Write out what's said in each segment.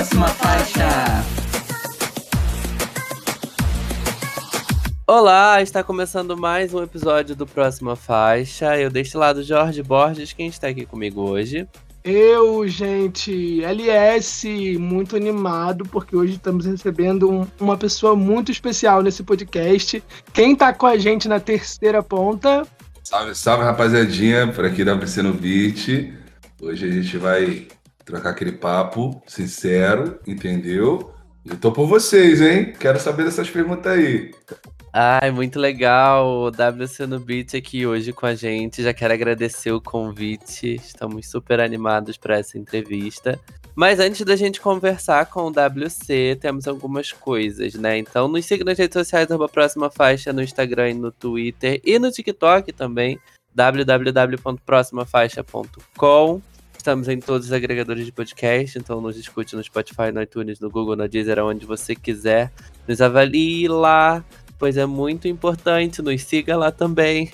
próxima faixa. Olá, está começando mais um episódio do Próxima Faixa. Eu deste lado Jorge Borges, quem está aqui comigo hoje? Eu, gente, LS, muito animado, porque hoje estamos recebendo um, uma pessoa muito especial nesse podcast. Quem tá com a gente na terceira ponta? Salve, salve, rapaziadinha, por aqui da WC no Beat. Hoje a gente vai trocar aquele papo sincero, entendeu? Eu tô por vocês, hein? Quero saber dessas perguntas aí. Ai, muito legal. O WC no Beat aqui hoje com a gente. Já quero agradecer o convite. Estamos super animados para essa entrevista. Mas antes da gente conversar com o WC, temos algumas coisas, né? Então, nos siga nas redes sociais da Próxima Faixa, no Instagram, no Twitter e no TikTok também, www.proximafaixa.com. Estamos em todos os agregadores de podcast, então nos escute no Spotify, no iTunes, no Google, no Deezer, onde você quiser. Nos avalie lá, pois é muito importante. Nos siga lá também.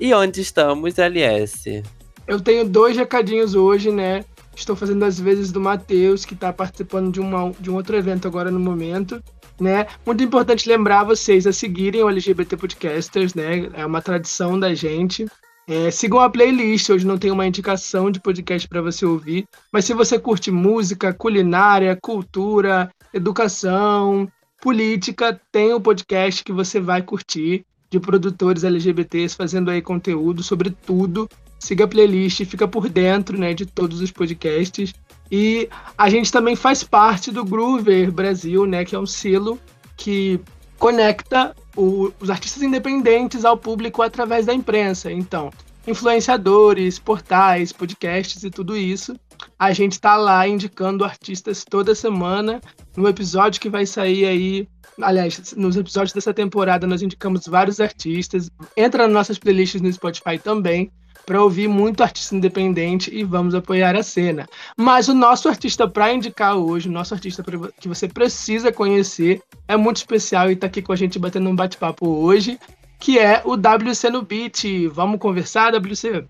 E onde estamos, LS? Eu tenho dois recadinhos hoje, né? Estou fazendo as vezes do Matheus, que está participando de, uma, de um outro evento agora no momento. Né? Muito importante lembrar vocês a seguirem o LGBT Podcasters, né? É uma tradição da gente. É, sigam a playlist, hoje não tem uma indicação de podcast para você ouvir, mas se você curte música, culinária, cultura, educação, política, tem um podcast que você vai curtir de produtores LGBTs fazendo aí conteúdo sobre tudo. Siga a playlist, fica por dentro, né, de todos os podcasts. E a gente também faz parte do Groover Brasil, né, que é um selo que conecta o, os artistas independentes ao público através da imprensa. Então, influenciadores, portais, podcasts e tudo isso. A gente está lá indicando artistas toda semana. No episódio que vai sair aí, aliás, nos episódios dessa temporada nós indicamos vários artistas. Entra nas nossas playlists no Spotify também para ouvir muito artista independente e vamos apoiar a cena. Mas o nosso artista para indicar hoje, o nosso artista que você precisa conhecer, é muito especial e está aqui com a gente batendo um bate-papo hoje, que é o WC no Beat. Vamos conversar, WC?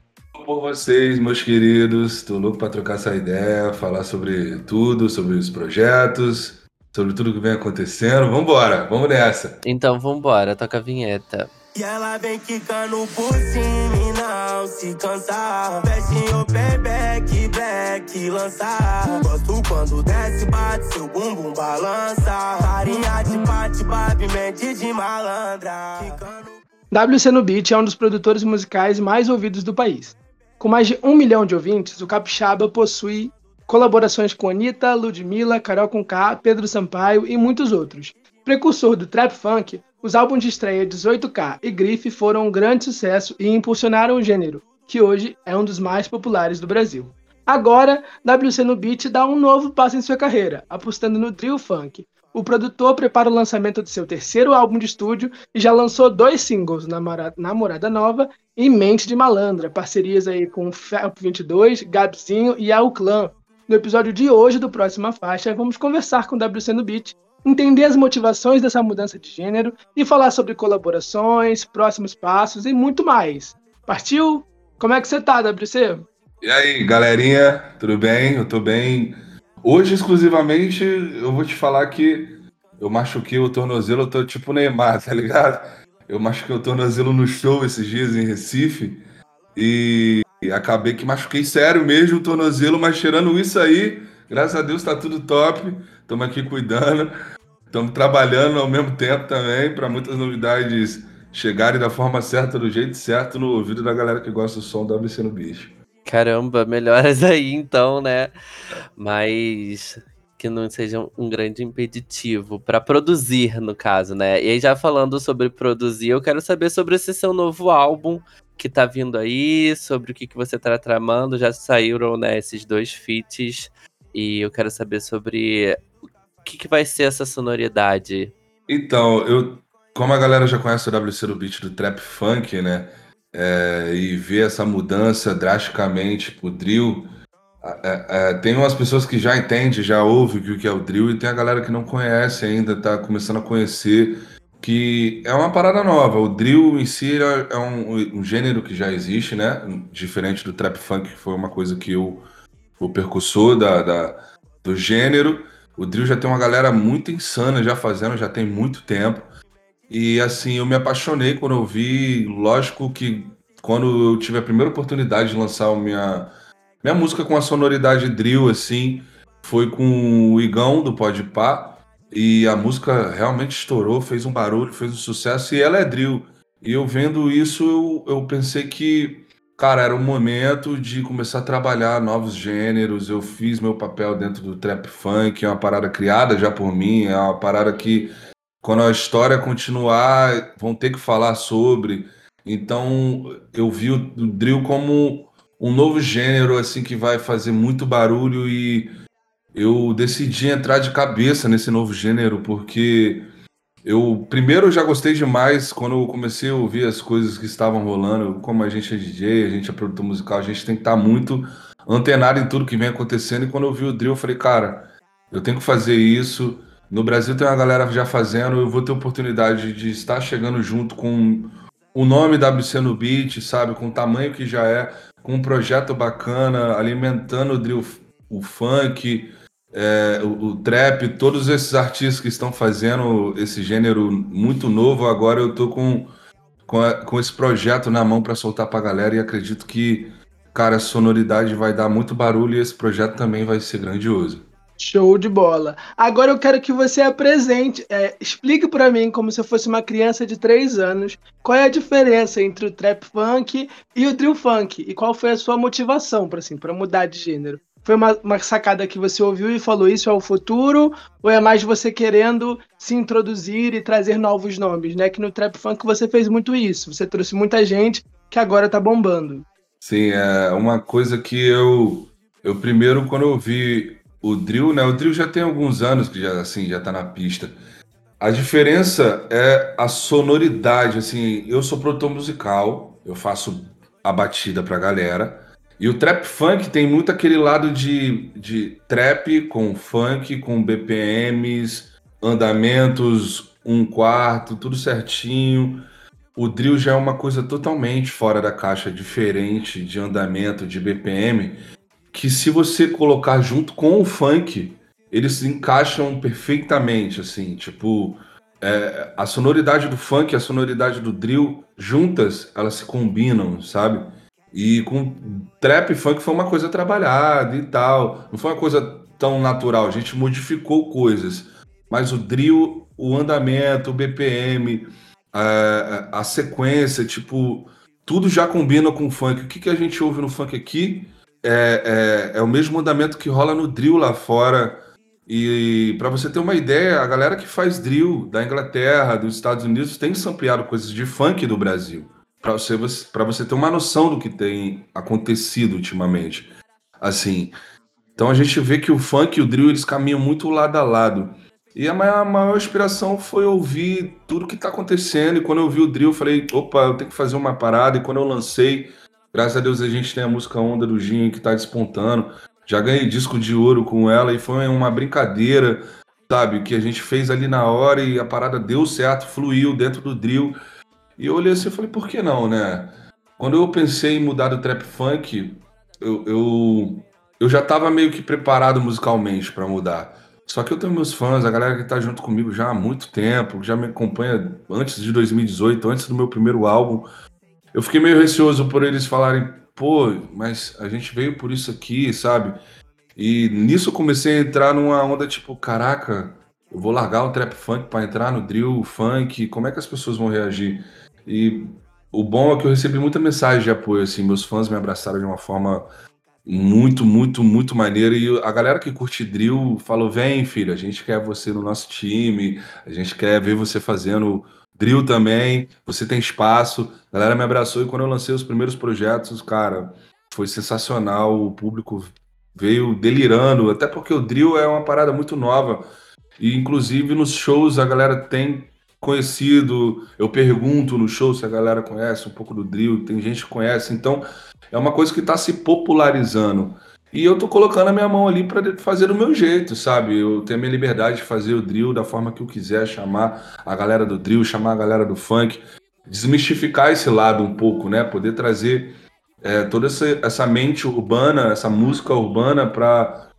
Por vocês, meus queridos, estou louco para trocar essa ideia, falar sobre tudo, sobre os projetos, sobre tudo que vem acontecendo. Vamos embora, vamos nessa. Então vamos embora, toca a vinheta. E ela vem quicando por cima e não se cansar. Veste o payback, back, lançar. Gosto quando desce, bate seu bumbum balança. Farinha de bate, de malandra. WC no Beat é um dos produtores musicais mais ouvidos do país. Com mais de um milhão de ouvintes, o Capixaba possui colaborações com Anitta, Ludmilla, Carol Conká, Pedro Sampaio e muitos outros. Precursor do trap funk, os álbuns de estreia 18K e Grife foram um grande sucesso e impulsionaram o gênero, que hoje é um dos mais populares do Brasil. Agora, WC no Beat dá um novo passo em sua carreira, apostando no drill funk. O produtor prepara o lançamento de seu terceiro álbum de estúdio e já lançou dois singles, Namorada Nova e Mente de Malandra, parcerias aí com Felp 22, Gabzinho e Al Clan. No episódio de hoje do Próxima Faixa, vamos conversar com WC no Beat entender as motivações dessa mudança de gênero e falar sobre colaborações, próximos passos e muito mais. Partiu? Como é que você tá, WC? E aí, galerinha, tudo bem? Eu tô bem. Hoje, exclusivamente, eu vou te falar que eu machuquei o tornozelo, eu tô tipo Neymar, tá ligado? Eu machuquei o tornozelo no show esses dias em Recife e acabei que machuquei sério mesmo o tornozelo, mas tirando isso aí, graças a Deus tá tudo top. Estamos aqui cuidando, estamos trabalhando ao mesmo tempo também para muitas novidades chegarem da forma certa, do jeito certo, no ouvido da galera que gosta do som da WC no Bicho. Caramba, melhoras aí então, né? Mas que não seja um grande impeditivo para produzir, no caso, né? E aí, já falando sobre produzir, eu quero saber sobre esse seu novo álbum que tá vindo aí, sobre o que, que você tá tramando. Já saíram, né, esses dois feats. E eu quero saber sobre que, que vai ser essa sonoridade? Então, eu, como a galera já conhece o WC do beat do trap funk, né? É, e vê essa mudança drasticamente pro drill. É, é, tem umas pessoas que já entendem, já ouvem o que é o drill, e tem a galera que não conhece ainda, tá começando a conhecer, que é uma parada nova. O drill em si é um, um gênero que já existe, né? Diferente do trap funk, que foi uma coisa que eu, o percussor da, da do gênero. O drill já tem uma galera muito insana já fazendo, já tem muito tempo. E assim, eu me apaixonei quando eu vi, lógico que quando eu tive a primeira oportunidade de lançar minha, minha música com a sonoridade drill, assim, foi com o Igão do Pode Pá. E a música realmente estourou, fez um barulho, fez um sucesso, e ela é drill. E eu vendo isso, eu, eu pensei que, cara, era o momento de começar a trabalhar novos gêneros. Eu fiz meu papel dentro do trap funk, é uma parada criada já por mim, é uma parada que, quando a história continuar, vão ter que falar sobre. Então, eu vi o, drill como um novo gênero, assim, que vai fazer muito barulho e eu decidi entrar de cabeça nesse novo gênero, porque eu primeiro já gostei demais quando eu comecei a ouvir as coisas que estavam rolando, como a gente é DJ, a gente é produtor musical, a gente tem que estar muito antenado em tudo que vem acontecendo. E quando eu vi o drill, eu falei, cara, eu tenho que fazer isso. No Brasil tem uma galera já fazendo, eu vou ter oportunidade de estar chegando junto com o nome WC no beat, sabe, com o tamanho que já é, com um projeto bacana, alimentando o drill, o funk, é, o, o, trap, todos esses artistas que estão fazendo esse gênero muito novo, agora eu tô com, com, a, com esse projeto na mão para soltar pra galera e acredito que, cara, a sonoridade vai dar muito barulho e esse projeto também vai ser grandioso. Show de bola. Agora eu quero que você apresente, é, explique para mim, como se eu fosse uma criança de 3 anos, qual é a diferença entre o trap funk e o drill funk e qual foi a sua motivação para assim, mudar de gênero foi uma, uma, sacada que você ouviu e falou isso é o futuro? Ou é mais você querendo se introduzir e trazer novos nomes, né? Que no Trap Funk você fez muito isso. Você trouxe muita gente que agora tá bombando. Sim, é uma coisa que eu. Eu primeiro, quando eu vi o drill, né? O drill já tem alguns anos que já, assim, já tá na pista. A diferença é a sonoridade, assim, eu sou produtor musical, eu faço a batida pra galera. E o trap funk tem muito aquele lado de, de trap com funk, com BPMs, andamentos, um quarto, tudo certinho. O drill já é uma coisa totalmente fora da caixa, diferente de andamento, de BPM, que se você colocar junto com o funk, eles se encaixam perfeitamente, assim, tipo, é, a sonoridade do funk e a sonoridade do drill juntas, elas se combinam, sabe? E com trap funk foi uma coisa trabalhada e tal. Não foi uma coisa tão natural. A gente modificou coisas. Mas o drill, o andamento, o BPM, a, a sequência, tipo, tudo já combina com o funk. O que, que a gente ouve no funk aqui é, é, é o mesmo andamento que rola no drill lá fora. E para você ter uma ideia, a galera que faz drill da Inglaterra, dos Estados Unidos, tem sampleado coisas de funk do Brasil para você, para você ter uma noção do que tem acontecido ultimamente. Assim, então a gente vê que o funk e o drill eles caminham muito lado a lado. E a maior, a maior inspiração foi ouvir tudo que está acontecendo. E quando eu vi o drill, eu falei: opa, eu tenho que fazer uma parada. E quando eu lancei, graças a Deus a gente tem a música Onda do Ginho que está despontando. Já ganhei disco de ouro com ela e foi uma brincadeira, sabe? Que a gente fez ali na hora e a parada deu certo, fluiu dentro do drill. E eu olhei assim e falei, por que não, né? Quando eu pensei em mudar do trap funk, eu, eu, eu já estava meio que preparado musicalmente para mudar. Só que eu tenho meus fãs, a galera que está junto comigo já há muito tempo, já me acompanha antes de 2018, antes do meu primeiro álbum. Eu fiquei meio receoso por eles falarem, pô, mas a gente veio por isso aqui, sabe? E nisso eu comecei a entrar numa onda tipo, caraca, eu vou largar o trap funk para entrar no drill funk, como é que as pessoas vão reagir? E o bom é que eu recebi muita mensagem de apoio, assim, meus fãs me abraçaram de uma forma muito, muito, muito maneira. E a galera que curte drill falou: vem, filho, a gente quer você no nosso time, a gente quer ver você fazendo drill também, você tem espaço. A galera me abraçou e quando eu lancei os primeiros projetos, cara, foi sensacional. O público veio delirando, até porque o drill é uma parada muito nova. E inclusive nos shows a galera tem conhecido. Eu pergunto no show se a galera conhece um pouco do drill, tem gente que conhece. Então, é uma coisa que está se popularizando. E eu tô colocando a minha mão ali para fazer do meu jeito, sabe? Eu tenho a minha liberdade de fazer o drill da forma que eu quiser, chamar a galera do drill, chamar a galera do funk, desmistificar esse lado um pouco, né? Poder trazer é, toda essa, essa mente urbana, essa música urbana para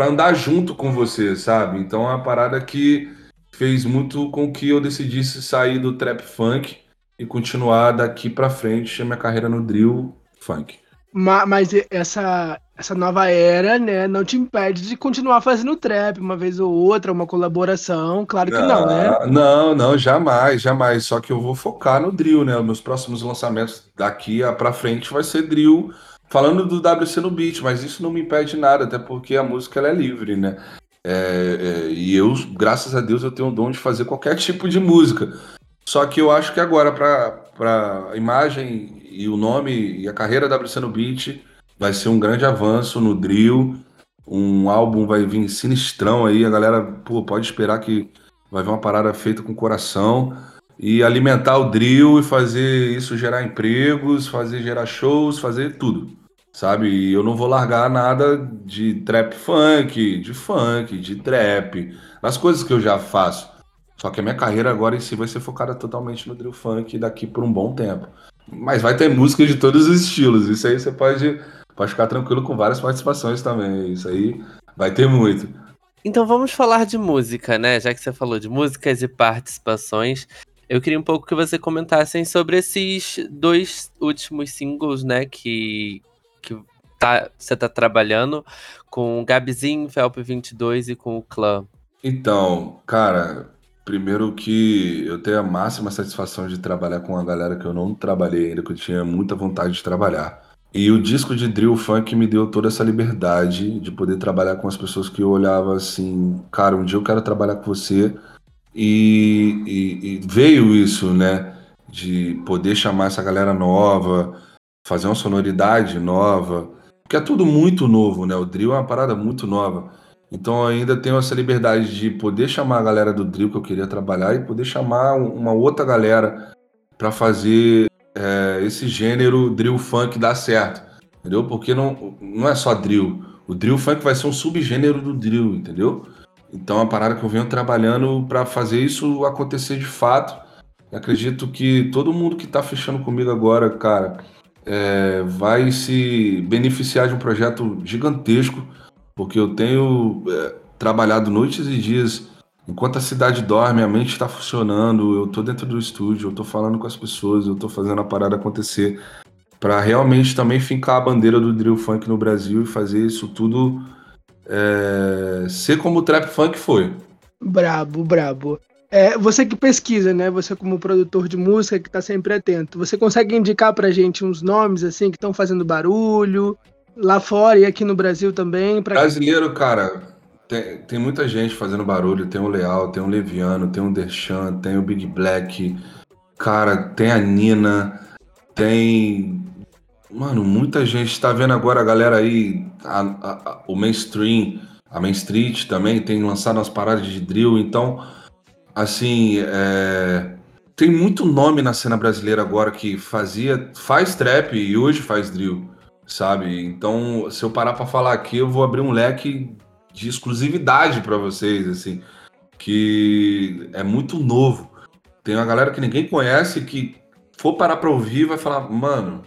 andar junto com você, sabe? Então é uma parada que fez muito com que eu decidisse sair do trap funk e continuar daqui para frente a minha carreira no drill funk. Mas essa, essa nova era, né, não te impede de continuar fazendo trap uma vez ou outra, uma colaboração, claro que não, não né? Não, não, jamais, jamais. Só que eu vou focar no drill, né? Meus próximos lançamentos daqui para frente vai ser drill, falando do WC no beat, mas isso não me impede nada, até porque a música ela é livre, né? É, é, e eu, graças a Deus, eu tenho o dom de fazer qualquer tipo de música. Só que eu acho que agora, para a imagem e o nome e a carreira da WC no Beat, vai ser um grande avanço no drill. Um álbum vai vir sinistrão aí, a galera pô, pode esperar que vai vir uma parada feita com coração e alimentar o drill e fazer isso gerar empregos, fazer gerar shows, fazer tudo, sabe? E eu não vou largar nada de trap funk, de funk, de trap, as coisas que eu já faço. Só que a minha carreira agora em si vai ser focada totalmente no drill funk daqui por um bom tempo. Mas vai ter música de todos os estilos. Isso aí você pode, pode ficar tranquilo com várias participações também. Isso aí vai ter muito. Então vamos falar de música, né? Já que você falou de músicas e participações, eu queria um pouco que você comentassem sobre esses dois últimos singles, né? Que, que tá, você tá trabalhando com o Gabizinho, Felp 22 e com o Clã. Então, cara, Primeiro que eu tenho a máxima satisfação de trabalhar com uma galera que eu não trabalhei ainda, que eu tinha muita vontade de trabalhar. E o disco de drill funk me deu toda essa liberdade de poder trabalhar com as pessoas que eu olhava assim, cara, um dia eu quero trabalhar com você. E, e, e veio isso, né? De poder chamar essa galera nova, fazer uma sonoridade nova, porque é tudo muito novo, né? O drill é uma parada muito nova. Então eu ainda tenho essa liberdade de poder chamar a galera do drill que eu queria trabalhar e poder chamar uma outra galera para fazer é, esse gênero drill funk dar certo, entendeu? Porque não, não é só drill. O drill funk vai ser um subgênero do drill, entendeu? Então é uma parada que eu venho trabalhando para fazer isso acontecer de fato. Eu acredito que todo mundo que está fechando comigo agora, cara, é, vai se beneficiar de um projeto gigantesco porque eu tenho é, trabalhado noites e dias. Enquanto a cidade dorme, a mente está funcionando, eu estou dentro do estúdio, eu estou falando com as pessoas, eu estou fazendo a parada acontecer para realmente também fincar a bandeira do drill funk no Brasil e fazer isso tudo é, ser como o trap funk foi. Brabo, brabo. É, você que pesquisa, né? Você como produtor de música que está sempre atento, você consegue indicar pra gente uns nomes assim que estão fazendo barulho, lá fora e aqui no Brasil também. Pra... Brasileiro, cara, tem, tem muita gente fazendo barulho. Tem o Leal, tem o Leviano, tem o Derchan, tem o Big Black. Cara, tem a Nina, tem. Mano, muita gente tá vendo agora a galera aí, a, a, a, o mainstream, a Main Street também tem lançado umas paradas de drill. Então, assim, é... tem muito nome na cena brasileira agora que fazia, faz trap e hoje faz drill sabe? Então, se eu parar para falar aqui, eu vou abrir um leque de exclusividade para vocês, assim, que é muito novo. Tem uma galera que ninguém conhece que for parar para ouvir vai falar, mano,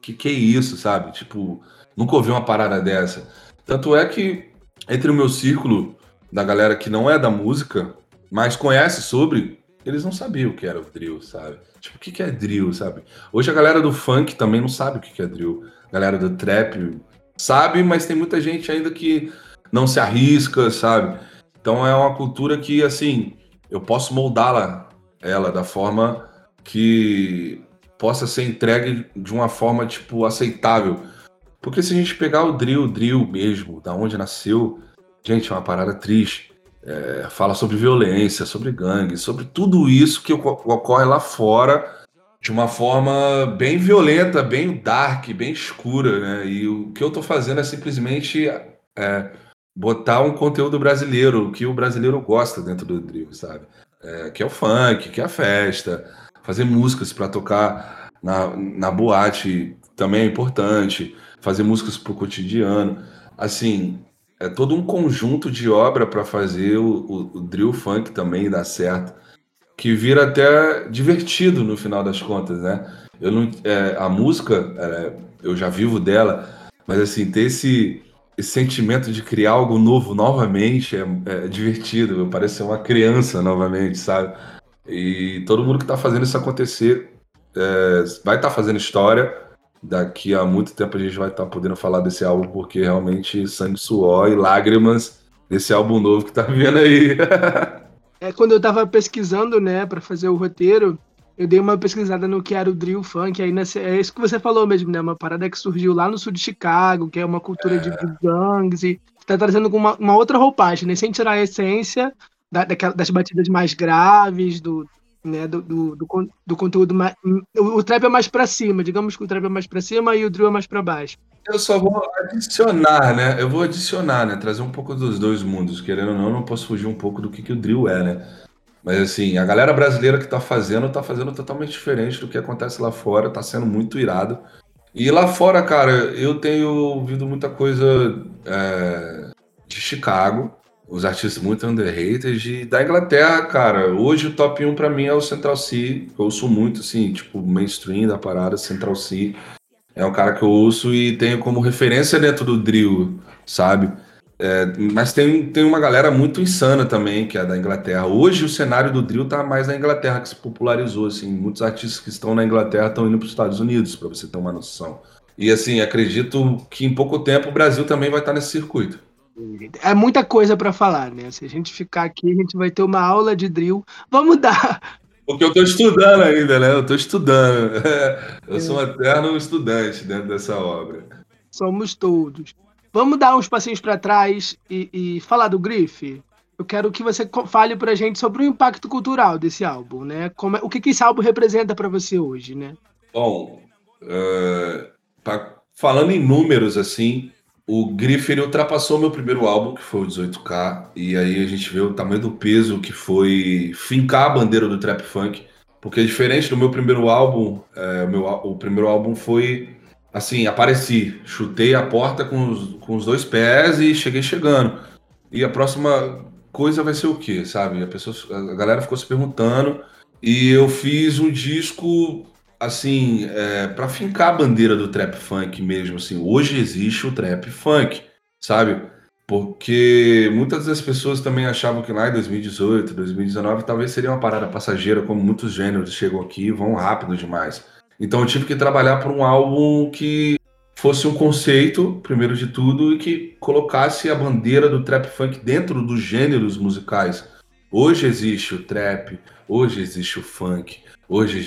que que é isso, sabe? Tipo, nunca ouvi uma parada dessa. Tanto é que entre o meu círculo da galera que não é da música, mas conhece sobre, eles não sabiam o que era o drill, sabe? Tipo, o que, é drill, sabe? Hoje a galera do funk também não sabe o que, é drill galera do trap sabe, mas tem muita gente ainda que não se arrisca, sabe? Então é uma cultura que, assim, eu posso moldá-la, ela, da forma que possa ser entregue de uma forma, tipo, aceitável. Porque se a gente pegar o drill, drill mesmo, da onde nasceu, gente, é uma parada triste. É, fala sobre violência, sobre gangue, sobre tudo isso que ocorre lá fora de uma forma bem violenta, bem dark, bem escura, né? E o que eu estou fazendo é simplesmente é, botar um conteúdo brasileiro, o que o brasileiro gosta dentro do drill, sabe? É, que é o funk, que é a festa, fazer músicas para tocar na, na boate também é importante, fazer músicas para o cotidiano, assim, é todo um conjunto de obra para fazer o, o, o drill funk também dar certo que vira até divertido no final das contas, né? Eu não, é, a música, é, eu já vivo dela, mas assim, ter esse, esse sentimento de criar algo novo novamente é, é divertido, parece ser uma criança novamente, sabe? E todo mundo que está fazendo isso acontecer é, vai estar tá fazendo história. Daqui a muito tempo a gente vai estar tá podendo falar desse álbum, porque realmente sangue, suor e lágrimas desse álbum novo que tá vindo aí. é, quando eu tava pesquisando, né, para fazer o roteiro, eu dei uma pesquisada no que era o drill funk, aí é isso que você falou mesmo, né? Uma parada que surgiu lá no sul de Chicago, que é uma cultura é. de gangues, e tá trazendo uma, uma outra roupagem, né? Sem tirar a essência da, daquela, das batidas mais graves, do, né, do, do, do, do conteúdo mais. O, o, trap é mais para cima, digamos que o trap é mais para cima e o drill é mais para baixo. Eu só vou adicionar, né? Eu vou adicionar, né? Trazer um pouco dos dois mundos. Querendo ou não, não posso fugir um pouco do que, que o drill é, né? Mas assim, a galera brasileira que tá fazendo, tá fazendo totalmente diferente do que acontece lá fora, tá sendo muito irado. E lá fora, cara, eu tenho ouvido muita coisa é, de Chicago, os artistas muito underrated, e da Inglaterra, cara, hoje o top 1 para mim é o Central C, eu ouço muito, assim, tipo, mainstream da parada, Central C. É um cara que eu ouço e tenho como referência dentro do drill, sabe? É, mas tem, tem uma galera muito insana também, que é da Inglaterra. Hoje o cenário do drill tá mais na Inglaterra, que se popularizou, assim. Muitos artistas que estão na Inglaterra estão indo para os Estados Unidos, para você ter uma noção. E assim, acredito que em pouco tempo o Brasil também vai estar nesse circuito. É muita coisa para falar, né? Se a gente ficar aqui, a gente vai ter uma aula de drill. Vamos dar. Porque eu estou estudando ainda, né? Eu estou estudando. Eu sou um eterno estudante dentro dessa obra. Somos todos. Vamos dar uns passinhos para trás e, e, falar do Grife? Eu quero que você fale para a gente sobre o impacto cultural desse álbum, né? Como, é, o que, que esse álbum representa para você hoje, né? Bom, uh, pra, falando em números, assim, o Grife ele ultrapassou meu primeiro álbum, que foi o 18K, e aí a gente vê o tamanho do peso que foi fincar a bandeira do trap funk, porque diferente do meu primeiro álbum, é, o, meu, o primeiro álbum foi assim, apareci, chutei a porta com os, com os dois pés e cheguei chegando. E a próxima coisa vai ser o quê, sabe? A, pessoa, a galera ficou se perguntando e eu fiz um disco assim, é, para fincar a bandeira do trap funk mesmo, assim. Hoje existe o trap funk, sabe? Porque muitas das pessoas também achavam que lá em 2018, 2019, talvez seria uma parada passageira, como muitos gêneros chegam aqui e vão rápido demais. Então eu tive que trabalhar por um álbum que fosse um conceito, primeiro de tudo, e que colocasse a bandeira do trap funk dentro dos gêneros musicais. Hoje existe o trap, hoje existe o funk, hoje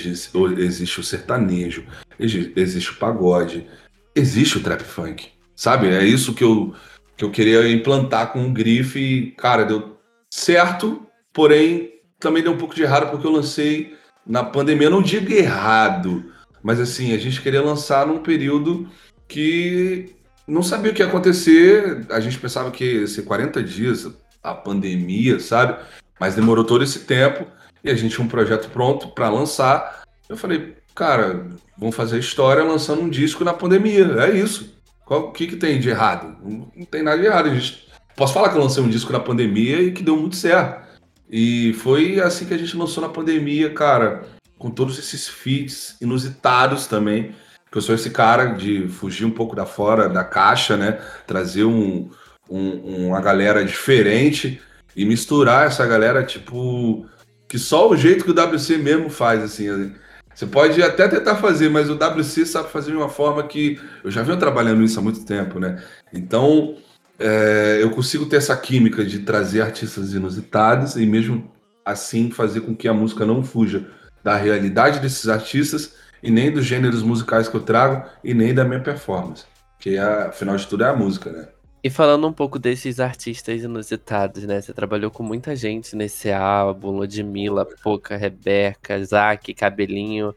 existe o sertanejo, existe o pagode, existe o trap funk. Sabe? É isso que eu, que eu queria implantar com o grife e, cara, deu certo, porém também deu um pouco de errado porque eu lancei na pandemia, eu não digo errado, mas assim, a gente queria lançar num período que não sabia o que ia acontecer. A gente pensava que ia ser 40 dias, a pandemia, sabe? Mas demorou todo esse tempo e a gente tinha um projeto pronto para lançar. Eu falei, cara, vamos fazer história lançando um disco na pandemia. É isso. O que, que tem de errado? Não, não tem nada de errado. Gente... Posso falar que eu lancei um disco na pandemia e que deu muito certo. E foi assim que a gente lançou na pandemia, cara com todos esses feats inusitados também. Que eu sou esse cara de fugir um pouco da fora da caixa, né? Trazer um, um, uma galera diferente e misturar essa galera, tipo, que só o jeito que o WC mesmo faz, assim. Você pode até tentar fazer, mas o WC sabe fazer de uma forma que. Eu já venho trabalhando isso há muito tempo, né? Então, é, eu consigo ter essa química de trazer artistas inusitados e mesmo assim fazer com que a música não fuja da realidade desses artistas e nem dos gêneros musicais que eu trago e nem da minha performance. Que é, afinal de tudo é a música, né? E falando um pouco desses artistas inusitados, né? Você trabalhou com muita gente nesse álbum, Ludmilla, Poca, Rebeca, Zac, Cabelinho.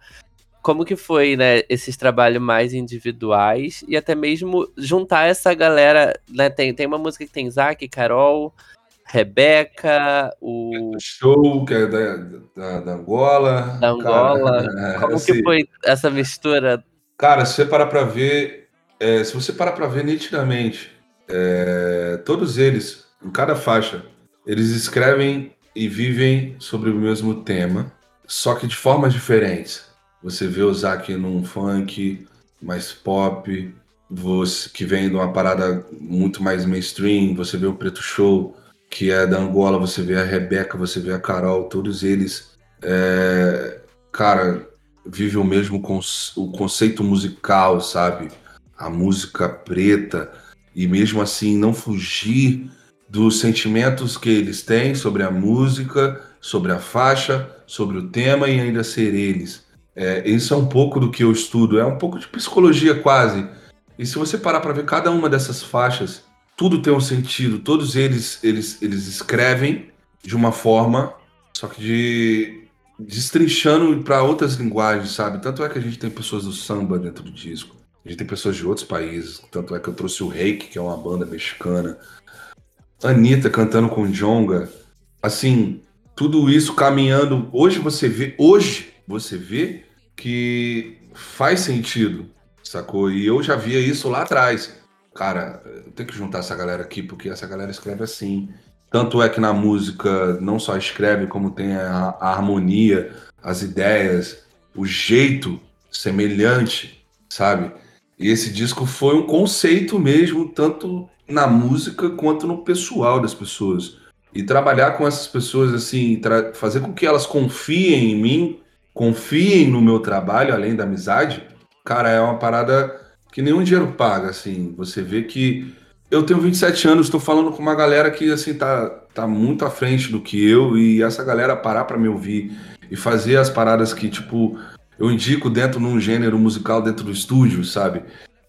Como que foi, né, esses trabalhos mais individuais e até mesmo juntar essa galera, né? Tem, tem uma música que tem Zac, Carol, Rebeca, o. Show, que é da, da, da Angola. Da Angola. Cara, Como assim, que foi essa mistura? Cara, se você parar pra ver. É, se você parar pra ver nitidamente, é, todos eles, em cada faixa, eles escrevem e vivem sobre o mesmo tema, só que de formas diferentes. Você vê o Zac num funk mais pop, você, que vem de uma parada muito mais mainstream, você vê o Preto Show, que é da Angola, você vê a Rebeca, você vê a Carol, todos eles, é, cara, vivem o mesmo o conceito musical, sabe? A música preta, e mesmo assim não fugir dos sentimentos que eles têm sobre a música, sobre a faixa, sobre o tema e ainda ser eles. É, isso é um pouco do que eu estudo, é um pouco de psicologia quase. E se você parar para ver cada uma dessas faixas, tudo tem um sentido, todos eles eles, eles escrevem de uma forma, só que de destrinchando para outras linguagens, sabe? Tanto é que a gente tem pessoas do samba dentro do disco, a gente tem pessoas de outros países, tanto é que eu trouxe o Reiki, que é uma banda mexicana, Anitta cantando com Jonga, assim, tudo isso caminhando. Hoje você vê, hoje você vê que faz sentido, sacou? E eu já via isso lá atrás. Cara, eu tenho que juntar essa galera aqui porque essa galera escreve assim. Tanto é que na música não só escreve, como tem a, a harmonia, as ideias, o jeito semelhante, sabe? E esse disco foi um conceito mesmo, tanto na música quanto no pessoal das pessoas. E trabalhar com essas pessoas, assim, fazer com que elas confiem em mim, confiem no meu trabalho, além da amizade, cara, é uma parada que nenhum dinheiro paga, assim. Você vê que eu tenho 27 anos, estou falando com uma galera que, assim, tá, tá muito à frente do que eu, e essa galera parar para me ouvir e fazer as paradas que, tipo, eu indico dentro num gênero musical dentro do estúdio, sabe?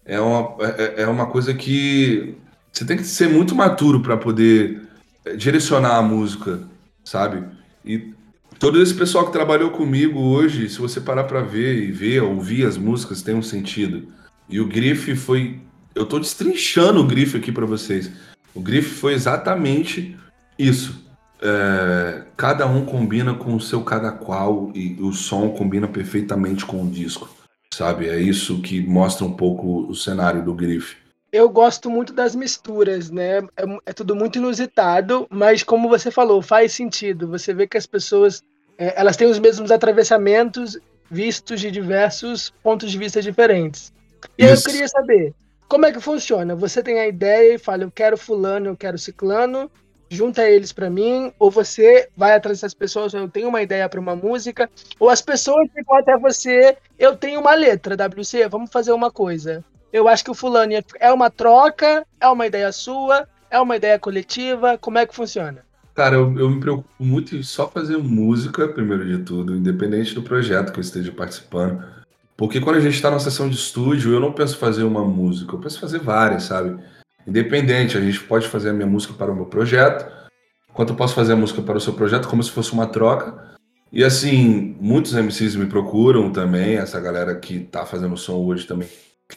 É uma, é, é uma coisa que você tem que ser muito maturo para poder eh, direcionar a música, sabe? E todo esse pessoal que trabalhou comigo hoje, se você parar para ver e ver, ouvir as músicas, tem um sentido. E o Grife foi. Eu tô destrinchando o Grife aqui para vocês. O Grife foi exatamente isso. É, cada um combina com o seu cada qual e o som combina perfeitamente com o disco, sabe? É isso que mostra um pouco o cenário do Grife eu gosto muito das misturas, né? É, é, tudo muito inusitado, mas como você falou, faz sentido. Você vê que as pessoas é, elas têm os mesmos atravessamentos vistos de diversos pontos de vista diferentes. E aí eu queria saber como é que funciona. Você tem a ideia e fala, eu quero fulano, eu quero ciclano, junta eles para mim, ou você vai atrás dessas pessoas, eu tenho uma ideia para uma música, ou as pessoas ficam até você, eu tenho uma letra, WC, vamos fazer uma coisa. Eu acho que o fulano é uma troca, é uma ideia sua, é uma ideia coletiva, como é que funciona? Cara, eu, eu me preocupo muito em só fazer música, primeiro de tudo, independente do projeto que eu esteja participando. Porque quando a gente está numa sessão de estúdio, eu não penso fazer uma música, eu penso fazer várias, sabe? Independente, a gente pode fazer a minha música para o meu projeto, quanto eu posso fazer a música para o seu projeto, como se fosse uma troca. E assim, muitos MCs me procuram também, essa galera que tá fazendo som hoje também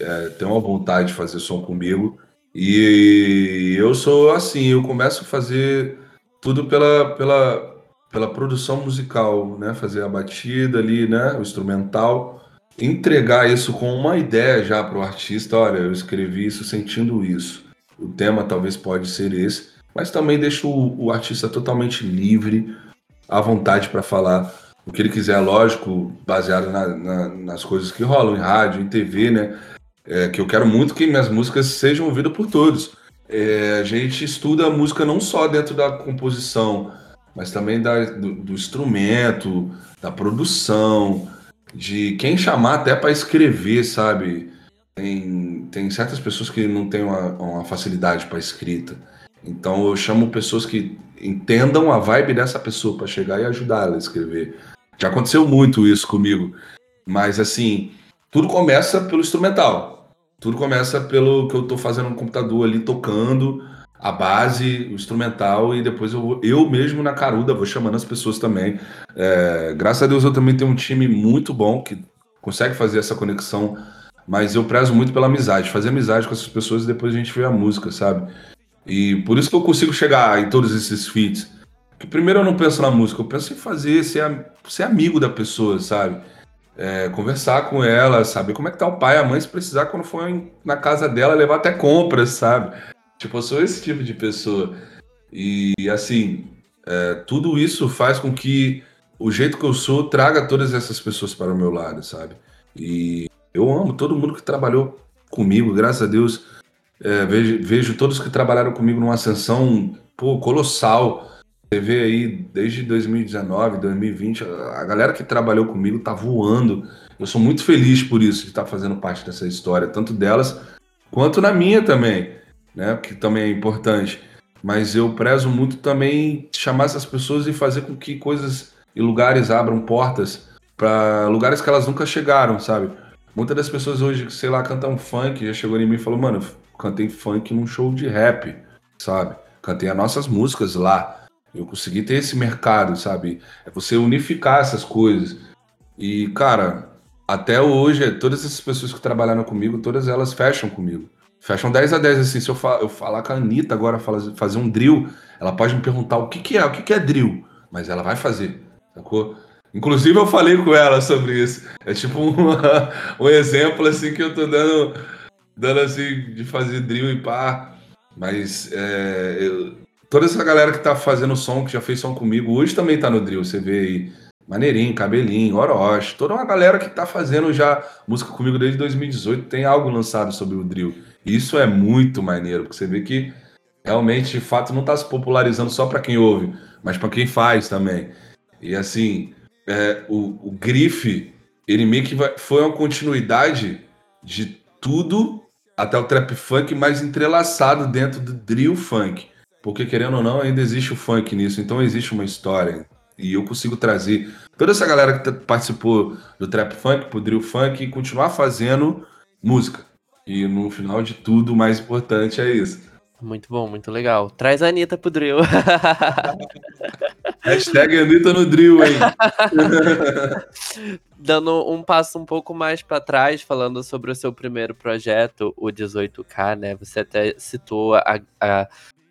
é, tem uma vontade de fazer som comigo. E eu sou assim, eu começo a fazer tudo pela, pela, pela produção musical, né? Fazer a batida ali, né? O instrumental. Entregar isso com uma ideia já para o artista. Olha, eu escrevi isso sentindo isso. O tema talvez pode ser esse, mas também deixo o, o artista totalmente livre, à vontade para falar o que ele quiser, lógico, baseado na, na, nas coisas que rolam em rádio, em TV, né? é, que eu quero muito que minhas músicas sejam ouvidas por todos. É, a gente estuda a música não só dentro da composição, mas também da, do, do instrumento, da produção, de quem chamar até para escrever, sabe? Tem, tem certas pessoas que não têm uma, uma facilidade para escrita. Então eu chamo pessoas que entendam a vibe dessa pessoa para chegar e ajudar ela a escrever. Já aconteceu muito isso comigo. Mas assim, tudo começa pelo instrumental. Tudo começa pelo que eu estou fazendo no computador ali, tocando a base, o instrumental, e depois eu, eu mesmo na caruda vou chamando as pessoas também. É, graças a Deus eu também tenho um time muito bom que consegue fazer essa conexão, mas eu prezo muito pela amizade, fazer amizade com essas pessoas e depois a gente vê a música, sabe? E por isso que eu consigo chegar em todos esses feats. Primeiro eu não penso na música, eu penso em fazer, ser, ser amigo da pessoa, sabe? é, conversar com ela, saber como é que tá o pai, a mãe, se precisar, quando for na casa dela, levar até compras, sabe? Tipo, eu sou esse tipo de pessoa. E, assim, é, tudo isso faz com que o jeito que eu sou traga todas essas pessoas para o meu lado, sabe? E eu amo todo mundo que trabalhou comigo, graças a Deus. É, vejo, vejo todos que trabalharam comigo numa ascensão pô, colossal. Você vê aí, desde 2019, 2020, a galera que trabalhou comigo tá voando. Eu sou muito feliz por isso, de estar fazendo parte dessa história, tanto delas quanto na minha também, né? Que também é importante. Mas eu prezo muito também chamar essas pessoas e fazer com que coisas e lugares abram portas para lugares que elas nunca chegaram, sabe? Muitas das pessoas hoje, sei lá, cantam funk, já chegou em mim e falou, mano, cantei funk num show de rap, sabe? Cantei as nossas músicas lá. Eu consegui ter esse mercado, sabe? É você unificar essas coisas. E, cara, até hoje, todas essas pessoas que trabalharam comigo, todas elas fecham comigo. Fecham 10 a 10, assim, se eu, fa eu falar com a Anitta agora, fazer um drill, ela pode me perguntar o que que é, o que que é drill, mas ela vai fazer, sacou? Inclusive eu falei com ela sobre isso. É tipo um, exemplo, assim, que eu tô dando, dando assim, de fazer drill e pá. Mas é, eu, toda essa galera que tá fazendo som, que já fez som comigo, hoje também tá no drill, você vê aí. Maneirinho, Cabelinho, Orochi, toda uma galera que tá fazendo já música comigo desde 2018, tem algo lançado sobre o drill. Isso é muito maneiro, porque você vê que realmente, de fato, não está se popularizando só para quem ouve, mas para quem faz também. E assim, é, o, o ele meio que vai, foi uma continuidade de tudo até o trap funk mais entrelaçado dentro do drill funk. Porque, querendo ou não, ainda existe o funk nisso, então existe uma história. E eu consigo trazer toda essa galera que participou do trap funk pro drill funk e continuar fazendo música. E no final de tudo, o mais importante é isso. Muito bom, muito legal. Traz a Anitta pro drill. Hashtag Anitta no drill, hein? Dando um passo um pouco mais para trás, falando sobre o seu primeiro projeto, o 18K, né? Você até citou a, a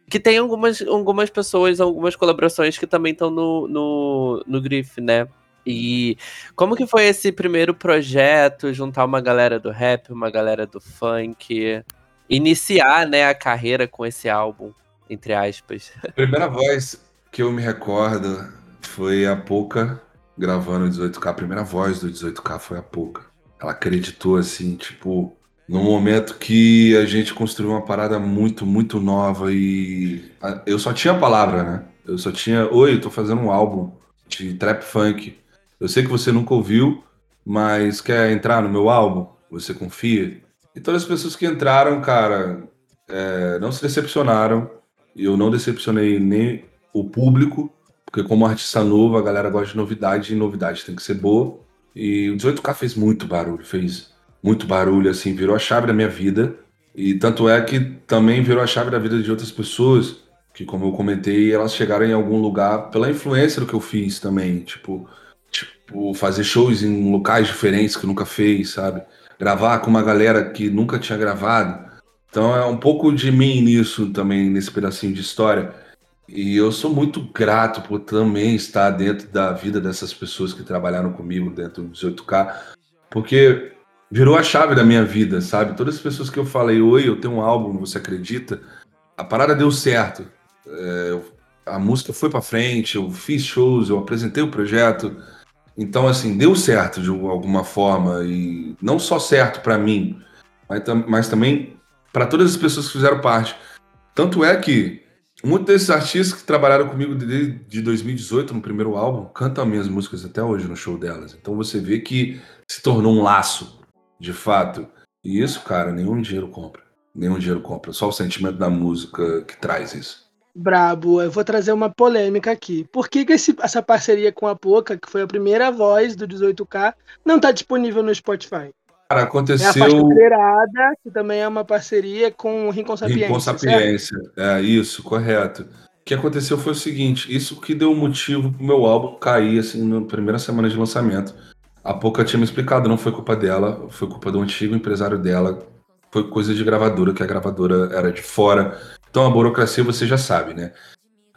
que tem algumas, algumas pessoas, algumas colaborações que também estão no, no, no Griff, né? E como que foi esse primeiro projeto, juntar uma galera do rap, uma galera do funk, iniciar, né, a carreira com esse álbum, entre aspas? Primeira voz que eu me recordo foi a Pouca gravando o 18K. A primeira voz do 18K foi a Pouca. Ela acreditou assim, tipo, num momento que a gente construiu uma parada muito, muito nova e eu só tinha a palavra, né? Eu só tinha, oi, tô fazendo um álbum de trap funk. Eu sei que você nunca ouviu, mas quer entrar no meu álbum? Você confia? E todas as pessoas que entraram, cara, é, não se decepcionaram. Eu não decepcionei nem o público, porque como artista novo, a galera gosta de novidade e novidade tem que ser boa. E o 18K fez muito barulho, fez muito barulho, assim, virou a chave da minha vida. E tanto é que também virou a chave da vida de outras pessoas, que como eu comentei, elas chegaram em algum lugar pela influência do que eu fiz também. Tipo, Tipo, fazer shows em locais diferentes que nunca fez, sabe? Gravar com uma galera que nunca tinha gravado. Então é um pouco de mim nisso também, nesse pedacinho de história. E eu sou muito grato por também estar dentro da vida dessas pessoas que trabalharam comigo dentro do 18K, porque virou a chave da minha vida, sabe? Todas as pessoas que eu falei, oi, eu tenho um álbum, você acredita? A parada deu certo. É, a música foi para frente, eu fiz shows, eu apresentei o projeto. Então, assim, deu certo de alguma forma, e não só certo para mim, mas, mas também para todas as pessoas que fizeram parte. Tanto é que muitos desses artistas que trabalharam comigo desde 2018, no primeiro álbum, cantam minhas músicas até hoje no show delas. Então você vê que se tornou um laço, de fato. E isso, cara, nenhum dinheiro compra. Nenhum dinheiro compra. Só o sentimento da música que traz isso. Brabo, eu vou trazer uma polêmica aqui. Por que, que esse, essa parceria com a Poca, que foi a primeira voz do 18K, não está disponível no Spotify? Cara, aconteceu. É a faixa que também é uma parceria com o Rincon Sapiência. Rincon Sapiência, é isso, correto. O que aconteceu foi o seguinte: isso que deu motivo pro meu álbum cair assim na primeira semana de lançamento. A Poca tinha me explicado, não foi culpa dela, foi culpa do antigo empresário dela, foi coisa de gravadora, que a gravadora era de fora então a burocracia você já sabe, né?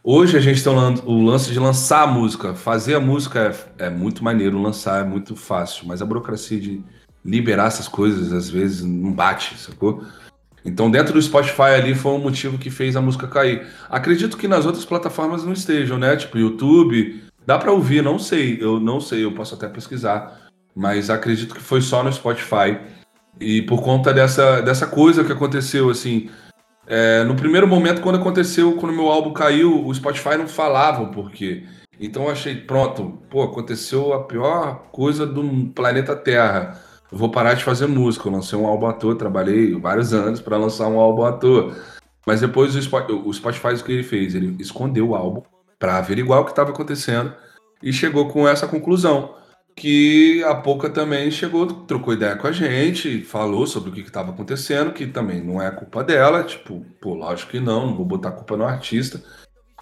Hoje a gente tem o lance de lançar a música. Fazer a música é, é, muito maneiro, lançar é muito fácil, mas a burocracia de liberar essas coisas às vezes não bate, sacou? Então dentro do Spotify ali foi um motivo que fez a música cair. Acredito que nas outras plataformas não estejam, né? Tipo YouTube, dá para ouvir, não sei, eu não sei, eu posso até pesquisar, mas acredito que foi só no Spotify E por conta dessa, dessa coisa que aconteceu, assim. É, no primeiro momento, quando aconteceu, quando meu álbum caiu, o Spotify não falava o porquê. Então eu achei, pronto, pô, aconteceu a pior coisa do planeta Terra. Eu vou parar de fazer música. Eu lancei um álbum à toa, trabalhei vários anos para lançar um álbum à toa. Mas depois o Spotify, o Spotify o que ele fez? Ele escondeu o álbum para averiguar o que estava acontecendo e chegou com essa conclusão. Que a Pouca também chegou, trocou ideia com a gente, falou sobre o que estava acontecendo, que também não é culpa dela, tipo, pô, lógico que não, não vou botar culpa no artista.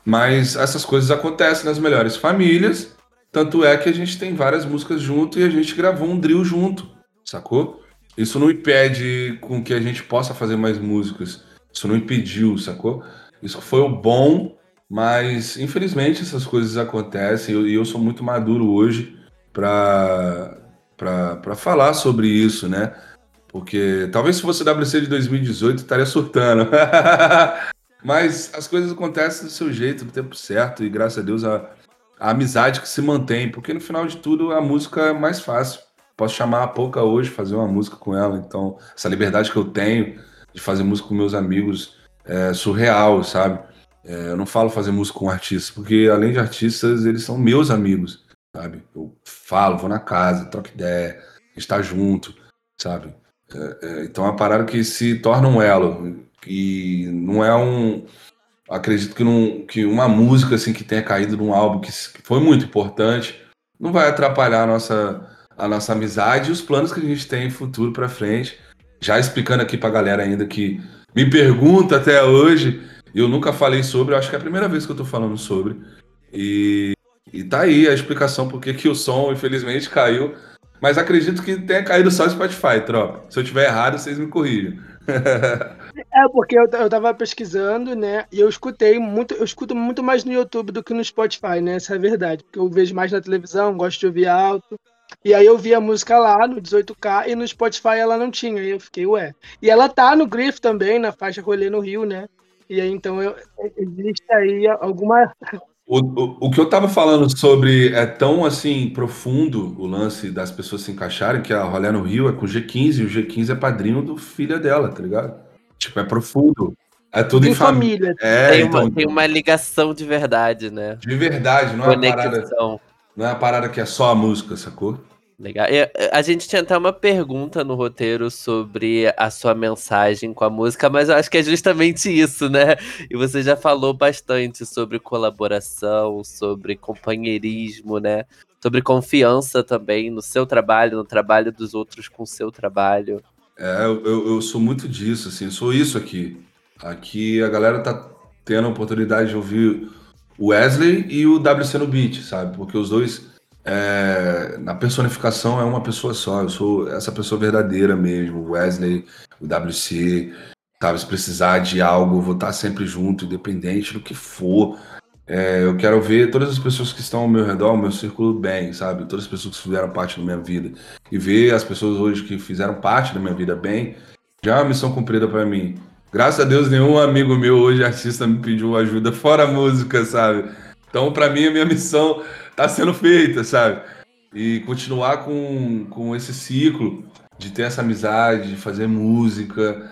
Mas essas coisas acontecem nas melhores famílias, tanto é que a gente tem várias músicas junto e a gente gravou um drill junto, sacou? Isso não impede com que a gente possa fazer mais músicas. Isso não impediu, sacou? Isso foi o bom, mas infelizmente essas coisas acontecem e eu, sou muito maduro hoje para falar sobre isso, né? Porque talvez se fosse WC de 2018 estaria surtando. mas as coisas acontecem do seu jeito, do tempo certo, e graças a Deus a, a amizade que se mantém, porque no final de tudo a música é mais fácil. Posso chamar a Pouca hoje, fazer uma música com ela, então essa liberdade que eu tenho de fazer música com meus amigos é surreal, sabe? É, eu não falo fazer música com artistas, porque além de artistas, eles são meus amigos, sabe? Eu falo, vou na casa, troco ideia, está junto, sabe? É, é, então é uma parada que se torna um elo, e não é um. Acredito que, não, que uma música assim que tenha caído num álbum que foi muito importante não vai atrapalhar a nossa, a nossa amizade e os planos que a gente tem futuro para frente já explicando aqui pra galera ainda que me pergunta até hoje, eu nunca falei sobre, acho que é a primeira vez que eu tô falando sobre. E, e tá aí a explicação porque que o som, infelizmente, caiu. Mas acredito que tenha caído só no Spotify, tropa. Se eu tiver errado, vocês me corrijam. é, porque eu, eu tava pesquisando, né? E eu escutei muito, eu escuto muito mais no YouTube do que no Spotify, né? Essa é a verdade. Porque eu vejo mais na televisão, gosto de ouvir alto. E aí eu vi a música lá no 18K e no Spotify ela não tinha. E eu fiquei, ué. E ela tá no Griff também, na faixa Rolê no Rio, né? E aí então eu, existe aí alguma. O, o, o, que eu tava falando sobre é tão assim profundo o lance das pessoas se encaixarem que a Rolê no Rio é com o G15 e o G15 é padrinho do filho dela, tá ligado? Tipo, é profundo. É tudo em, em família. É, tem, então, uma, tem uma ligação de verdade, né? De verdade, não é uma parada. Não é uma parada que é só a música, sacou? Legal. A gente tinha até uma pergunta no roteiro sobre a sua mensagem com a música, mas eu acho que é justamente isso, né? E você já falou bastante sobre colaboração, sobre companheirismo, né? Sobre confiança também no seu trabalho, no trabalho dos outros com o seu trabalho. É, eu, eu sou muito disso, assim, sou isso aqui. Aqui a galera tá tendo a oportunidade de ouvir o Wesley e o WC no beat, sabe? Porque os dois é, na personificação é uma pessoa só. Eu sou essa pessoa verdadeira mesmo. O Wesley, o WC, sabe? Se precisar de algo, eu vou estar sempre junto, independente do que for. É, eu quero ver todas as pessoas que estão ao meu redor, ao meu círculo, bem, sabe? Todas as pessoas que fizeram parte da minha vida. E ver as pessoas hoje que fizeram parte da minha vida bem, já é uma missão cumprida para mim. Graças a Deus, nenhum amigo meu hoje, artista, me pediu ajuda fora música, sabe? Então, para mim, a minha missão tá sendo feita, sabe? E continuar com, com esse ciclo de ter essa amizade, de fazer música,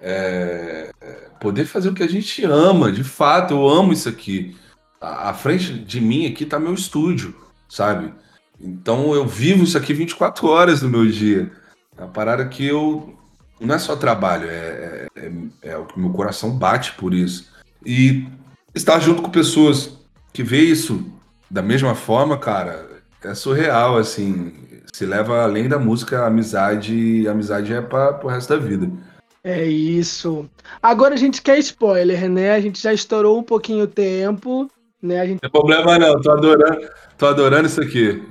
é, poder fazer o que a gente ama, de fato, eu amo isso aqui. À, à frente de mim aqui tá meu estúdio, sabe? Então eu vivo isso aqui 24 horas no meu dia. É uma parada que eu. Não é só trabalho, é, é, é, é o que meu coração bate por isso. E estar junto com pessoas que vê isso da mesma forma, cara, é surreal, assim. Se leva além da música, a amizade, a amizade é para o resto da vida. É isso. Agora a gente quer spoiler, né? A gente já estourou um pouquinho o tempo, né? A gente... Não tem problema não, tô adorando, tô adorando isso aqui.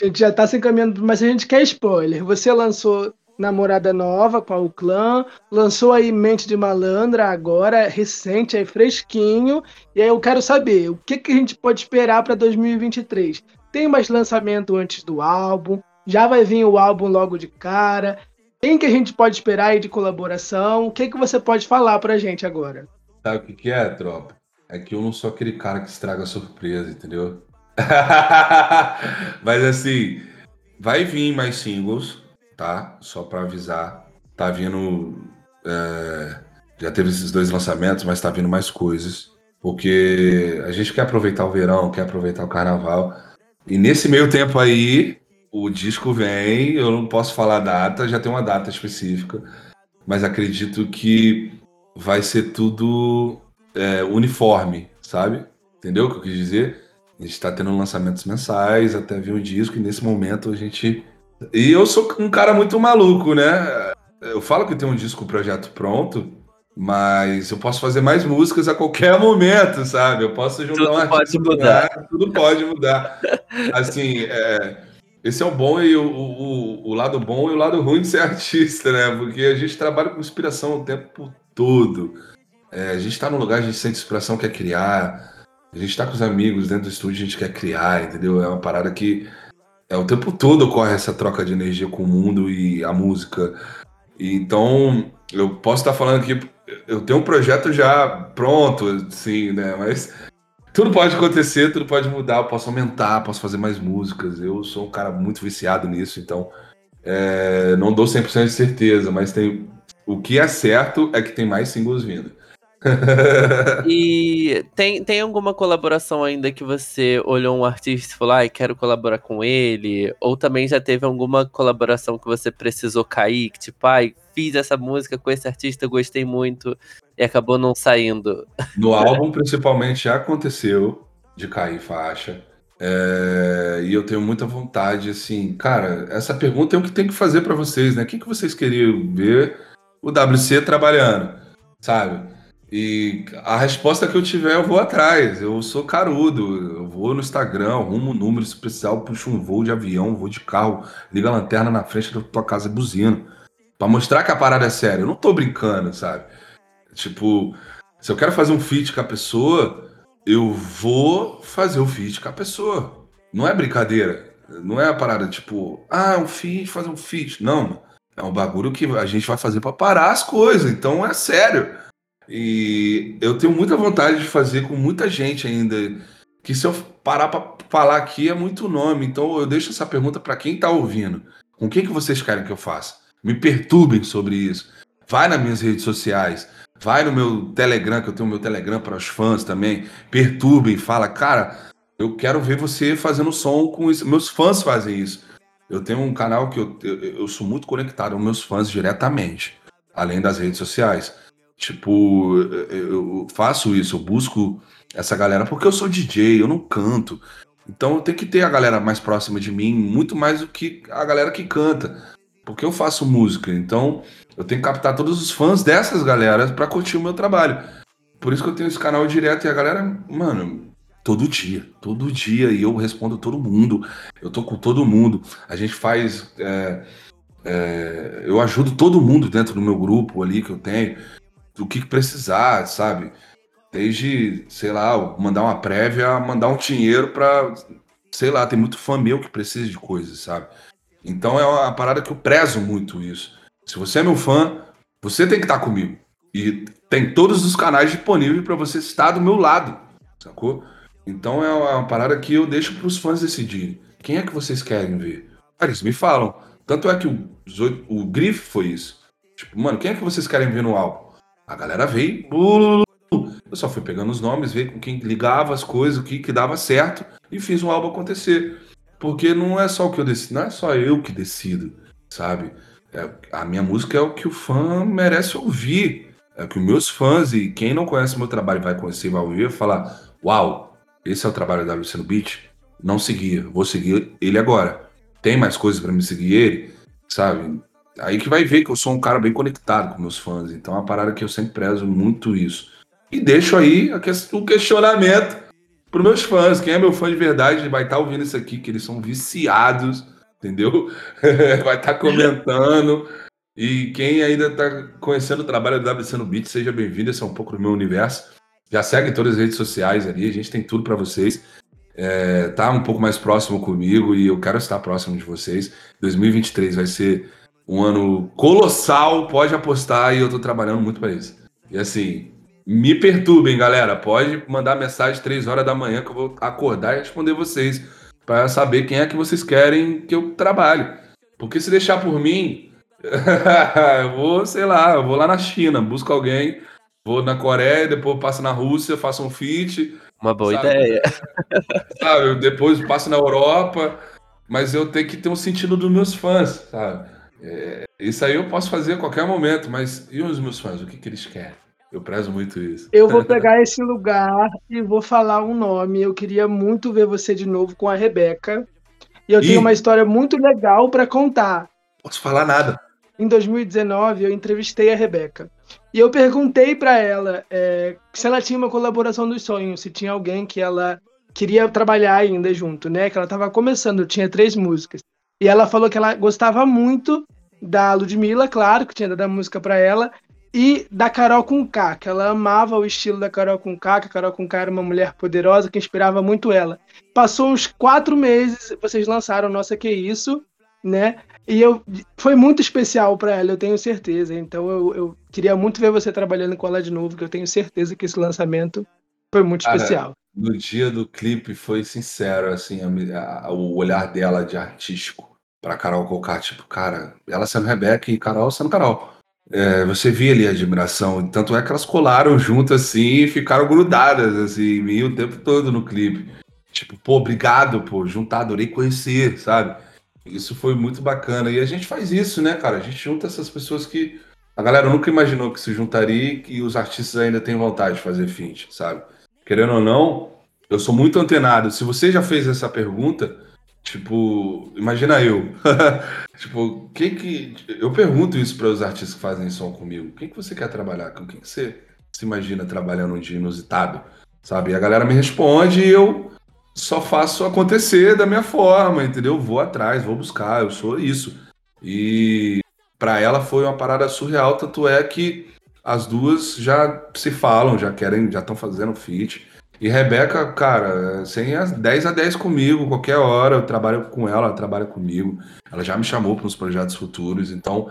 A gente já tá se encaminhando, mas a gente quer spoiler. Você lançou namorada nova com o clã, lançou aí Mente de Malandra agora, recente, aí fresquinho. E aí eu quero saber, o que, que a gente pode esperar para 2023? Tem mais lançamento antes do álbum? Já vai vir o álbum logo de cara? Quem que a gente pode esperar aí de colaboração? O que, que você pode falar pra gente agora? Sabe o que, que é, tropa? É que eu não sou aquele cara que estraga surpresa, entendeu? Mas assim, vai vir mais singles, tá? Só para avisar. tá vindo. é, já teve esses dois lançamentos, mas tá vindo mais coisas. Porque a gente quer aproveitar o verão, quer aproveitar o carnaval. E nesse meio tempo aí, o disco vem, eu não posso falar a data, já tem uma data específica, mas acredito que vai ser tudo é, uniforme, sabe? Entendeu o que eu quis dizer? A gente tá tendo lançamentos mensais até vir o disco, e nesse momento a gente. E eu sou um cara muito maluco, né? Eu falo que tem um disco projeto pronto, mas eu posso fazer mais músicas a qualquer momento, sabe? Eu posso juntar Tudo um pode mudar. lugar, tudo pode mudar. Assim, é, esse é o bom e o, o, o lado bom e o lado ruim de ser artista, né? Porque a gente trabalha com inspiração o tempo todo. É, a gente tá num lugar, a gente sente inspiração, quer criar. A gente tá com os amigos dentro do estúdio, a gente quer criar, entendeu? É uma parada que é o tempo todo ocorre essa troca de energia com o mundo e a música. Então, eu posso estar falando aqui, eu tenho um projeto já pronto, sim, né? Mas tudo pode acontecer, tudo pode mudar, eu posso aumentar, posso fazer mais músicas. Eu sou um cara muito viciado nisso, então é, não dou 100% de certeza, mas tem o que é certo é que tem mais singles vindo. E tem, tem alguma colaboração ainda que você olhou um artista e falou, ai, quero colaborar com ele? Ou também já teve alguma colaboração que você precisou cair? Que tipo, ai, fiz essa música com esse artista, gostei muito e acabou não saindo. No álbum, principalmente, já aconteceu de cair faixa. É, e eu tenho muita vontade, assim, cara, essa pergunta é o que tem que fazer pra vocês, né? O que, que vocês queriam ver o WC trabalhando, sabe? E a resposta que eu tiver, eu vou atrás. Eu sou carudo, eu vou no Instagram, arrumo um número, se precisar, eu puxo um voo de avião, vou de carro, liga a lanterna na frente da tua casa buzino. Pra mostrar que a parada é séria. Eu não tô brincando, sabe? Tipo, se eu quero fazer um feat com a pessoa, eu vou fazer o feat com a pessoa. Não é brincadeira. Não é a parada tipo, ah, um feat, fazer um feat. Não. É um bagulho que a gente vai fazer pra parar as coisas. Então é sério. E eu tenho muita vontade de fazer com muita gente ainda. Que se eu parar pra falar aqui é muito nome. Então eu deixo essa pergunta pra quem tá ouvindo. Com quem que vocês querem que eu faça? Me perturbem sobre isso. Vai nas minhas redes sociais. Vai no meu Telegram, que eu tenho meu Telegram para os fãs também. Perturbem, fala, cara, eu quero ver você fazendo som com isso. Meus fãs fazem isso. Eu tenho um canal que eu, eu, eu sou muito conectado aos meus fãs diretamente, além das redes sociais. Tipo, eu eu faço isso, eu busco essa galera, porque eu sou DJ, eu não canto. Então tenho que ter a galera mais próxima de mim, muito mais do que a galera que canta. Porque eu faço música, então eu tenho que captar todos os fãs dessas galeras pra curtir o meu trabalho. Por isso que eu tenho esse canal direto e a galera, mano, todo dia, todo dia, e eu respondo todo mundo. Eu tô com todo mundo. A gente faz. é, é, eu ajudo todo mundo dentro do meu grupo ali que eu tenho, do que precisar, sabe? Desde, sei lá, mandar uma prévia, mandar um dinheiro pra. Sei lá, tem muito fã meu que precisa de coisas, sabe? Então é uma parada que eu prezo muito isso. Se você é meu fã, você tem que estar comigo. E tem todos os canais disponíveis para você estar do meu lado, sacou? Então é uma parada que eu deixo para os fãs decidirem. Quem é que vocês querem ver? Cara, eles me falam. Tanto é que o, 18 o Griff foi isso. Tipo, mano, quem é que vocês querem ver no álbum? A galera veio. Eu só fui pegando os nomes, ver com quem ligava as coisas, o que, que dava certo e fiz o álbum acontecer. Porque não é só o que eu decido, não é só eu que decido, sabe? É- a minha música é o que o fã merece ouvir. É o que os meus fãs e quem não conhece meu trabalho vai conhecer e vai ouvir vai falar: Uau, esse é o trabalho da WC no Beat? Não seguia, vou seguir ele agora. Tem mais coisas pra me seguir ele, sabe? Aí que vai ver que eu sou um cara bem conectado com meus fãs. Então é uma parada que eu sempre prezo muito isso. E deixo aí o questionamento para meus fãs. Quem é meu fã de verdade vai estar ouvindo isso aqui, que eles são viciados, entendeu? vai estar comentando. E quem ainda está conhecendo o trabalho do WC no Beat, seja bem-vindo. Esse é um pouco do meu universo. Já segue todas as redes sociais ali, a gente tem tudo para vocês. É, tá um pouco mais próximo comigo e eu quero estar próximo de vocês. 2023 vai ser um ano colossal, pode apostar e eu tô trabalhando muito para isso. E assim, me perturbem, galera. Pode mandar mensagem três horas da manhã que eu vou acordar e responder vocês para saber quem é que vocês querem que eu trabalhe. Porque se deixar por mim, eu vou, sei lá, eu vou lá na China, busco alguém, vou na Coreia, depois passo na Rússia, faço um feat. Uma boa sabe? ideia. Sabe, depois passo na Europa, mas eu tenho que ter um sentido dos meus fãs, sabe? É, isso aí eu posso fazer a qualquer momento, mas e os meus fãs? O que, que eles querem? Eu prezo muito isso. Eu vou pegar esse lugar e vou falar um nome. Eu queria muito ver você de novo com a Rebeca. E eu Ih. tenho uma história muito legal para contar. Posso falar nada. Em 2019, eu entrevistei a Rebeca. E eu perguntei para ela é, se ela tinha uma colaboração dos sonhos, se tinha alguém que ela queria trabalhar ainda junto, né? Que ela estava começando, tinha três músicas. E ela falou que ela gostava muito da Ludmilla, claro, que tinha dado a música para ela, e da Carol com K, que ela amava o estilo da Carol com K, que a Carol com K era uma mulher poderosa que inspirava muito ela. Passou uns quatro meses, vocês lançaram Nossa Que Isso, né? E eu foi muito especial para ela, eu tenho certeza. Então eu, eu, queria muito ver você trabalhando com ela de novo, que eu tenho certeza que esse lançamento foi muito Cara, especial. No dia do clipe foi sincero, assim, a- a- o olhar dela de artístico pra Carol colocar, tipo, cara, ela sendo Rebeca e Carol sendo Carol. É, você via ali a admiração, tanto é que elas colaram junto assim e ficaram grudadas assim, em mim o tempo todo no clipe. Tipo, pô, obrigado, pô, juntar, adorei conhecer, sabe? Isso foi muito bacana. E a gente faz isso, né, cara? A gente junta essas pessoas que a galera nunca imaginou que se juntaria e que os artistas ainda têm vontade de fazer feat, sabe? Querendo ou não, eu sou muito antenado. Se você já fez essa pergunta, tipo, imagina eu. tipo, quem que. Eu pergunto isso para os artistas que fazem som comigo. Quem que você quer trabalhar? Com quem que você se imagina trabalhando um dia inusitado? Sabe? E a galera me responde e eu só faço acontecer da minha forma, entendeu? Vou atrás, vou buscar, eu sou isso. E para ela foi uma parada surreal, tanto é que as duas já se falam, já querem, já estão fazendo feat. E Rebeca, cara, sem as 10 a 10 comigo, qualquer hora eu trabalho com ela, ela trabalha comigo. Ela já me chamou para uns projetos futuros, então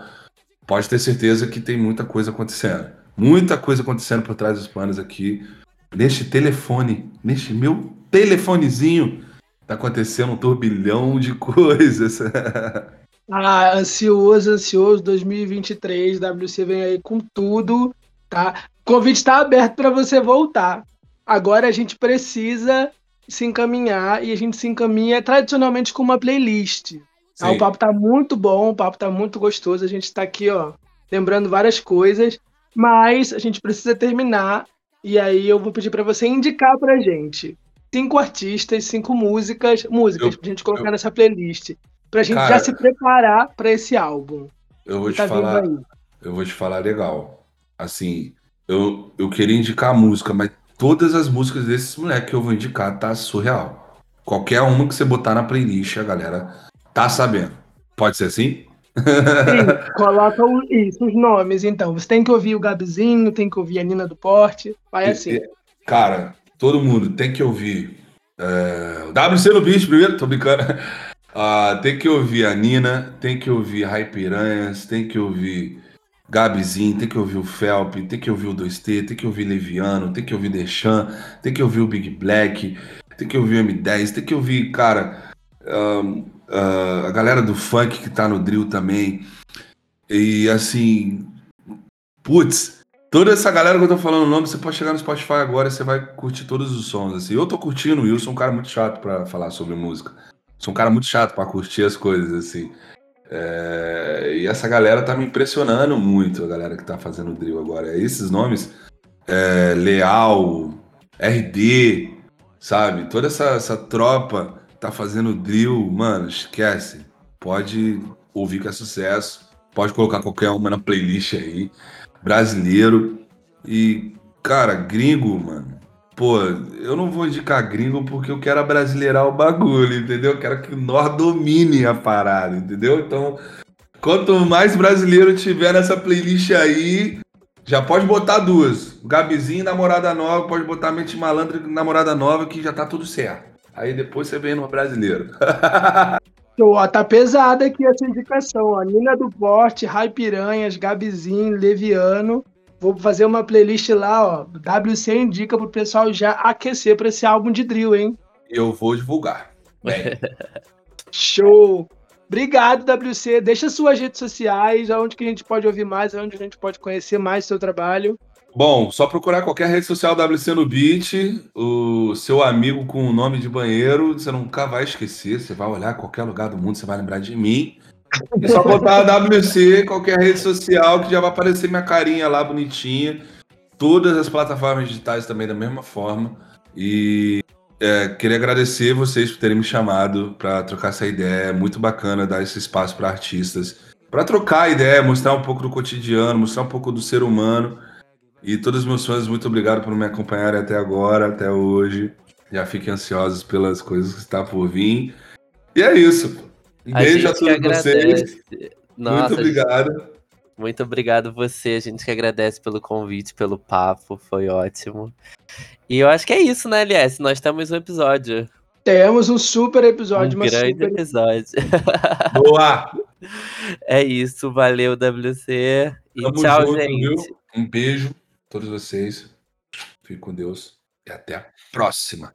pode ter certeza que tem muita coisa acontecendo. Muita coisa acontecendo por trás dos panos aqui. Neste telefone, neste meu telefonezinho, tá acontecendo um turbilhão de coisas. Ah, ansioso, ansioso, 2023, WC vem aí com tudo, tá? O convite está aberto para você voltar. Agora a gente precisa se encaminhar e a gente se encaminha tradicionalmente com uma playlist. Ah, o papo tá muito bom, o papo tá muito gostoso, a gente tá aqui, ó, lembrando várias coisas, mas a gente precisa terminar e aí eu vou pedir para você indicar pra gente cinco artistas, cinco músicas, músicas Eu- pra gente colocar eu- nessa playlist, pra gente Cara, já se preparar pra esse álbum. Eu vou te tá falar, eu vou te falar legal. Assim, eu, eu queria indicar a música, mas todas as músicas desses moleques que eu vou indicar tá surreal. Qualquer uma que você botar na playlist, a galera tá sabendo. Pode ser assim? Sim, coloca o- isso, os nomes, então. Você tem que ouvir o Gabizinho, tem que ouvir a Nina do Porte. Vai E- assim. e- Cara, todo mundo tem que ouvir. é, o WC no beat primeiro, tô brincando. Ah, tem que ouvir a Nina, tem que ouvir Rai Piranhas, tem que ouvir Gabizinho, tem que ouvir o Felp, tem que ouvir o 2T, tem que ouvir Leviano, tem que ouvir Dechan, tem que ouvir o Big Black, tem que ouvir o M10, tem que ouvir, cara, ahn, ah, a galera do funk que tá no drill também. E assim, putz, toda essa galera que eu tô falando o nome, você pode chegar no Spotify agora e você vai curtir todos os sons. Assim. Eu tô curtindo, eu sou um cara muito chato pra falar sobre música. Sou um cara muito chato pra curtir as coisas, assim. É, E essa galera tá me impressionando muito, a galera que tá fazendo drill agora. Esses nomes, é, Leal, RD, sabe? Toda essa, essa tropa tá fazendo drill, mano, esquece. Pode ouvir que é sucesso. Pode colocar qualquer uma na playlist aí. Brasileiro. E, cara, gringo, mano. Pô, eu não vou indicar gringo porque eu quero abrasileirar o bagulho, entendeu? Eu quero que nós domine a parada, entendeu? Então, quanto mais brasileiro tiver nessa playlist aí, já pode botar duas. Gabizinho, namorada nova, pode botar Mente Malandra, namorada nova, que já tá tudo certo. Aí depois você vem no brasileiro. Ó, tá pesada aqui essa indicação. Ó. Nina do Porte, Rai Piranhas, Gabizinho, Leviano. Vou fazer uma playlist lá, ó. WC indica pro pessoal já aquecer pra esse álbum de drill, hein? eu vou divulgar. Bem, Show! Obrigado, WC. Deixa suas redes sociais, onde que a gente pode ouvir mais, onde a gente pode conhecer mais seu trabalho. Bom, só procurar qualquer rede social WC no Beat, o seu amigo com o nome de banheiro, você nunca vai esquecer, você vai olhar qualquer lugar do mundo, você vai lembrar de mim. É só botar WC, qualquer rede social, que já vai aparecer minha carinha lá bonitinha. Todas as plataformas digitais também da mesma forma. E é, queria agradecer vocês por terem me chamado para trocar essa ideia. É muito bacana dar esse espaço para artistas, para trocar ideia, mostrar um pouco do cotidiano, mostrar um pouco do ser humano. E todos os meus fãs, muito obrigado por me acompanharem até agora, até hoje. Já fiquem ansiosos pelas coisas que está por vir. E é isso. Um A beijo a gente todos que vocês. agradece. Nossa, muito obrigado. Muito obrigado você, a gente que agradece pelo convite, pelo papo, foi ótimo. E eu acho que é isso, né, LS? Nós temos um episódio. Temos um super episódio, um grande super episódio. Boa! É isso, valeu, WC. E Tamo tchau, junto, gente. viu? Um beijo a todos vocês. Fique com Deus e até a próxima.